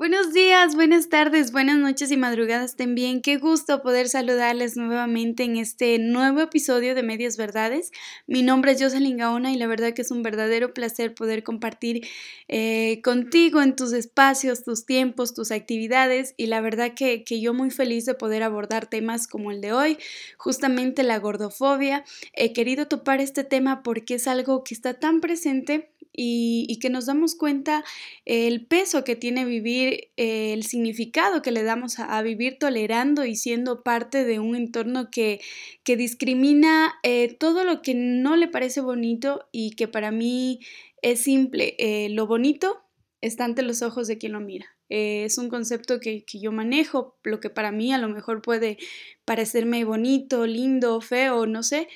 Buenos días, buenas tardes, buenas noches y madrugadas también. Qué gusto poder saludarles nuevamente en este nuevo episodio de Medias Verdades. Mi nombre es Jocelyn Gaona y la verdad que es un verdadero placer poder compartir eh, contigo en tus espacios, tus tiempos, tus actividades y la verdad que, que yo muy feliz de poder abordar temas como el de hoy, justamente la gordofobia. He querido topar este tema porque es algo que está tan presente y, que nos damos cuenta el peso que tiene vivir, eh, el significado que le damos a, vivir tolerando y siendo parte de un entorno que, que discrimina eh, todo lo que no le parece bonito y que para mí es simple. Eh, lo bonito está ante los ojos de quien lo mira. es un concepto que, que, yo manejo, lo que para mí a lo mejor puede parecerme bonito, lindo, feo, no sé,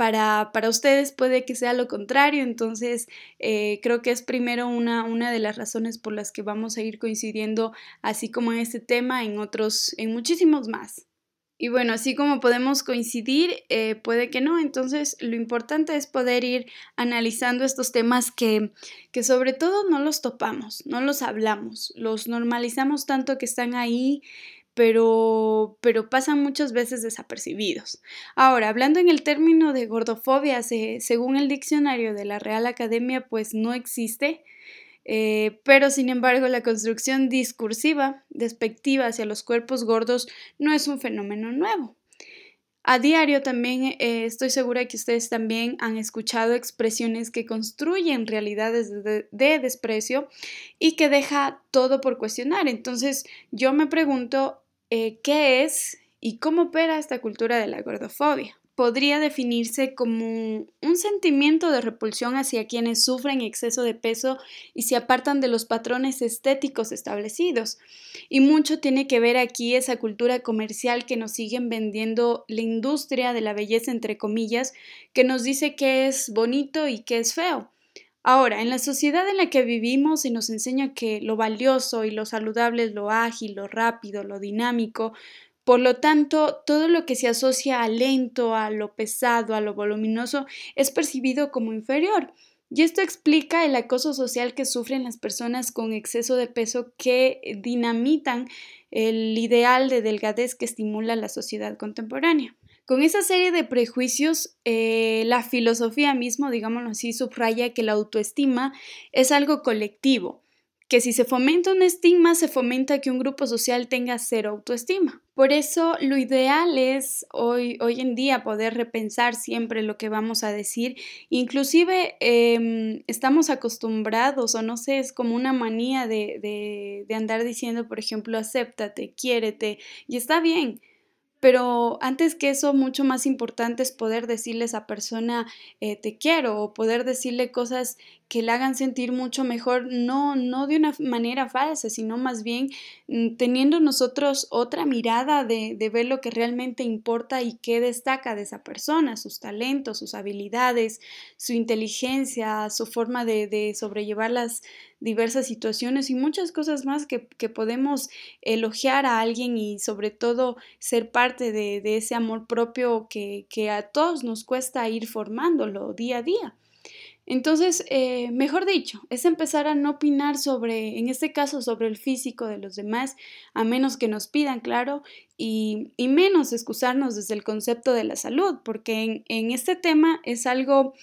para, para ustedes puede que sea lo contrario, entonces eh, creo que es primero una, una de las razones por las que vamos a ir coincidiendo, así como en este tema, en otros, en muchísimos más. Y bueno, así como podemos coincidir, eh, puede que no. Entonces, lo importante es poder ir analizando estos temas que, que sobre todo no los topamos, no los hablamos, los normalizamos tanto que están ahí pero, pero pasan muchas veces desapercibidos. Ahora, hablando en el término de gordofobia, según el diccionario de la Real Academia, pues no existe, eh, pero sin embargo la construcción discursiva, despectiva hacia los cuerpos gordos, no es un fenómeno nuevo. A diario también eh, estoy segura que ustedes también han escuchado expresiones que construyen realidades de, desprecio y que deja todo por cuestionar. Entonces yo me pregunto eh, qué es y cómo opera esta cultura de la gordofobia podría definirse como un sentimiento de repulsión hacia quienes sufren exceso de peso y se apartan de los patrones estéticos establecidos. Y mucho tiene que ver aquí esa cultura comercial que nos siguen vendiendo la industria de la belleza, entre comillas, que nos dice que es bonito y que es feo. Ahora, en la sociedad en la que vivimos se nos enseña que lo valioso y lo saludable es lo ágil, lo rápido, lo dinámico, por lo tanto, todo lo que se asocia a lento, a lo pesado, a lo voluminoso, es percibido como inferior. Y esto explica el acoso social que sufren las personas con exceso de peso que dinamitan el ideal de delgadez que estimula la sociedad contemporánea. Con esa serie de prejuicios, eh, la filosofía mismo, digámoslo así, subraya que la autoestima es algo colectivo, que si se fomenta un estigma, se fomenta que un grupo social tenga cero autoestima. Por eso lo ideal es hoy, hoy en día poder repensar siempre lo que vamos a decir. Inclusive em, estamos acostumbrados, o no sé, es como una manía de, de, de andar diciendo, por ejemplo, acéptate, quiérete, y está bien. Pero antes que eso, mucho más importante es poder decirle a esa persona eh, te quiero o poder decirle cosas que le hagan sentir mucho mejor, no, no de una manera falsa, sino más bien mm, teniendo nosotros otra mirada de, de, ver lo que realmente importa y qué destaca de esa persona, sus talentos, sus habilidades, su inteligencia, su forma de, de sobrellevar las diversas situaciones y muchas cosas más que, que, podemos elogiar a alguien y sobre todo ser parte de, de ese amor propio que, que a todos nos cuesta ir formándolo día a día. Entonces, eh, mejor dicho, es empezar a no opinar sobre, en este caso, sobre el físico de los demás, a menos que nos pidan, claro, y, menos excusarnos desde el concepto de la salud, porque en, este tema es algo,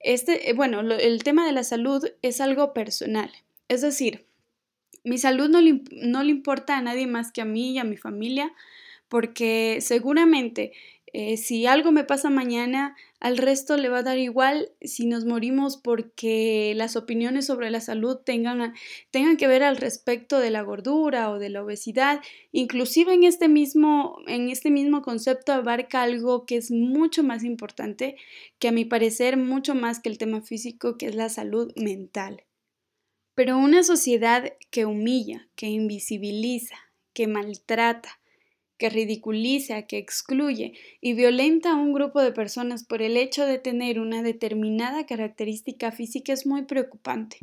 este, eh, bueno, el tema de la salud es algo personal. Es decir, mi salud no le, no le importa a nadie más que a mí y a mi familia, porque seguramente eh, si algo me pasa mañana, al resto le va a dar igual si nos morimos porque las opiniones sobre la salud tengan, tengan que ver al respecto de la gordura o de la obesidad. Inclusive en este, mismo, en este mismo concepto abarca algo que es mucho más importante, que a mi parecer mucho más que el tema físico, que es la salud mental. Pero una sociedad que humilla, que invisibiliza, que maltrata, que ridiculiza, que excluye y violenta a un grupo de personas por el hecho de tener una determinada característica física es muy preocupante.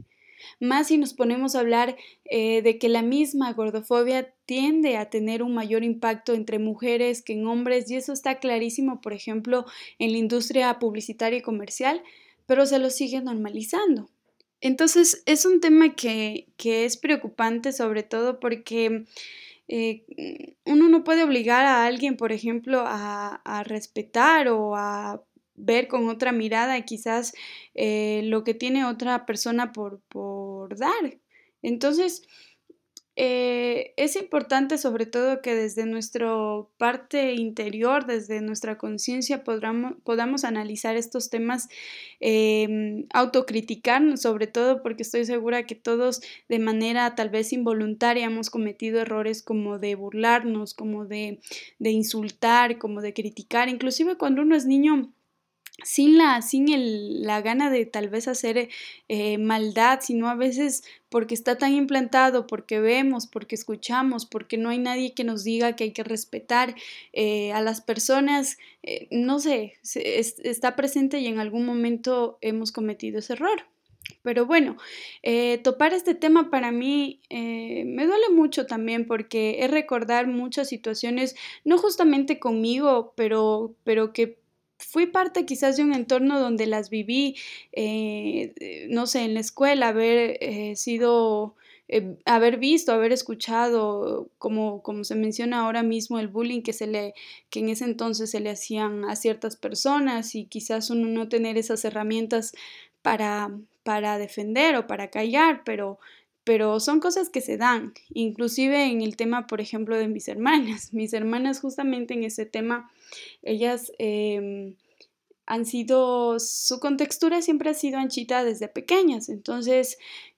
Más si nos ponemos a hablar eh, de que la misma gordofobia tiende a tener un mayor impacto entre mujeres que en hombres y eso está clarísimo, por ejemplo, en la industria publicitaria y comercial, pero se lo sigue normalizando. Entonces es un tema que, que es preocupante sobre todo porque eh, uno no puede obligar a alguien, por ejemplo, a, respetar o a ver con otra mirada quizás eh, lo que tiene otra persona por, por dar. Entonces, eh, es importante sobre todo que desde nuestra parte interior, desde nuestra conciencia, podamos, analizar estos temas, eh, autocriticarnos sobre todo porque estoy segura que todos de manera tal vez involuntaria hemos cometido errores como de burlarnos, como de, de insultar, como de criticar, inclusive cuando uno es niño sin la, sin el, la gana de tal vez hacer eh, maldad, sino a veces porque está tan implantado, porque vemos, porque escuchamos, porque no hay nadie que nos diga que hay que respetar eh, a las personas, eh, no sé, está presente y en algún momento hemos cometido ese error. Pero bueno, topar este tema para mí me duele mucho también porque es recordar muchas situaciones, no justamente conmigo, pero, pero que fui parte quizás de un entorno donde las viví, eh, no sé, en la escuela, haber eh, sido, eh, haber visto, haber escuchado, como, como se menciona ahora mismo, el bullying que, se le, que en ese entonces se le hacían a ciertas personas y quizás uno no tener esas herramientas para, para defender o para callar, pero pero son cosas que se dan, inclusive en el tema, por ejemplo, de mis hermanas. Mis hermanas justamente en ese tema, ellas em, han sido, su contextura siempre ha sido anchita desde pequeñas, entonces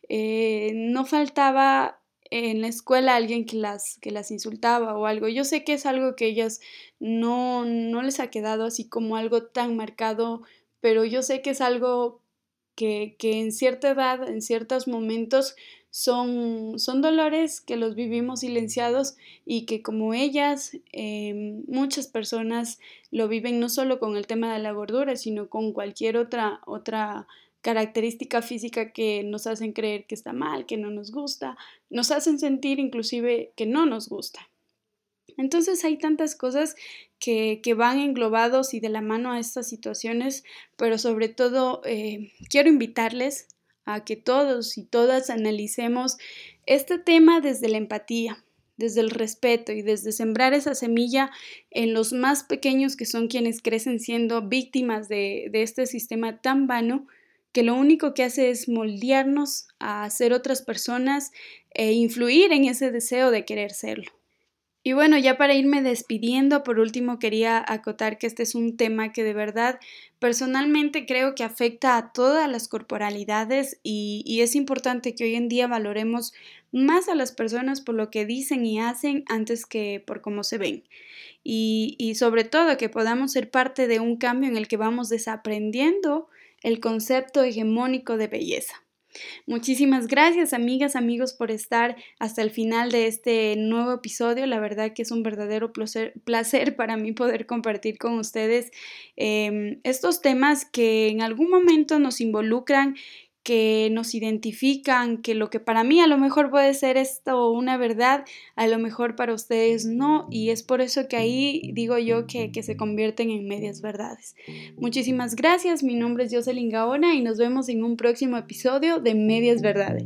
eh, no faltaba en la escuela alguien que las, que las insultaba o algo. Yo sé que es algo que ellas no, no les ha quedado así como algo tan marcado, pero yo sé que es algo que, que en cierta edad, en ciertos momentos, son, son dolores que los vivimos silenciados y que como ellas, em, muchas personas lo viven no solo con el tema de la gordura, sino con cualquier otra, otra característica física que nos hacen creer que está mal, que no nos gusta, nos hacen sentir inclusive que no nos gusta. Entonces hay tantas cosas que, que, van englobados y de la mano a estas situaciones, pero sobre todo eh, quiero invitarles a que todos y todas analicemos este tema desde la empatía, desde el respeto y desde sembrar esa semilla en los más pequeños que son quienes crecen siendo víctimas de, este sistema tan vano que lo único que hace es moldearnos a ser otras personas e influir en ese deseo de querer serlo. Y bueno, ya para irme despidiendo, por último quería acotar que este es un tema que de verdad personalmente creo que afecta a todas las corporalidades y, es importante que hoy en día valoremos más a las personas por lo que dicen y hacen antes que por cómo se ven. Y, sobre todo que podamos ser parte de un cambio en el que vamos desaprendiendo el concepto hegemónico de belleza. Muchísimas gracias amigas, amigos por estar hasta el final de este nuevo episodio. La verdad que es un verdadero placer, para mí poder compartir con ustedes em, estos temas que en algún momento nos involucran que nos identifican, que lo que para mí a lo mejor puede ser esto una verdad, a lo mejor para ustedes no, y es por eso que ahí digo yo que, que se convierten en medias verdades. Muchísimas gracias, mi nombre es Jocelyn Gaona y nos vemos en un próximo episodio de Medias Verdades.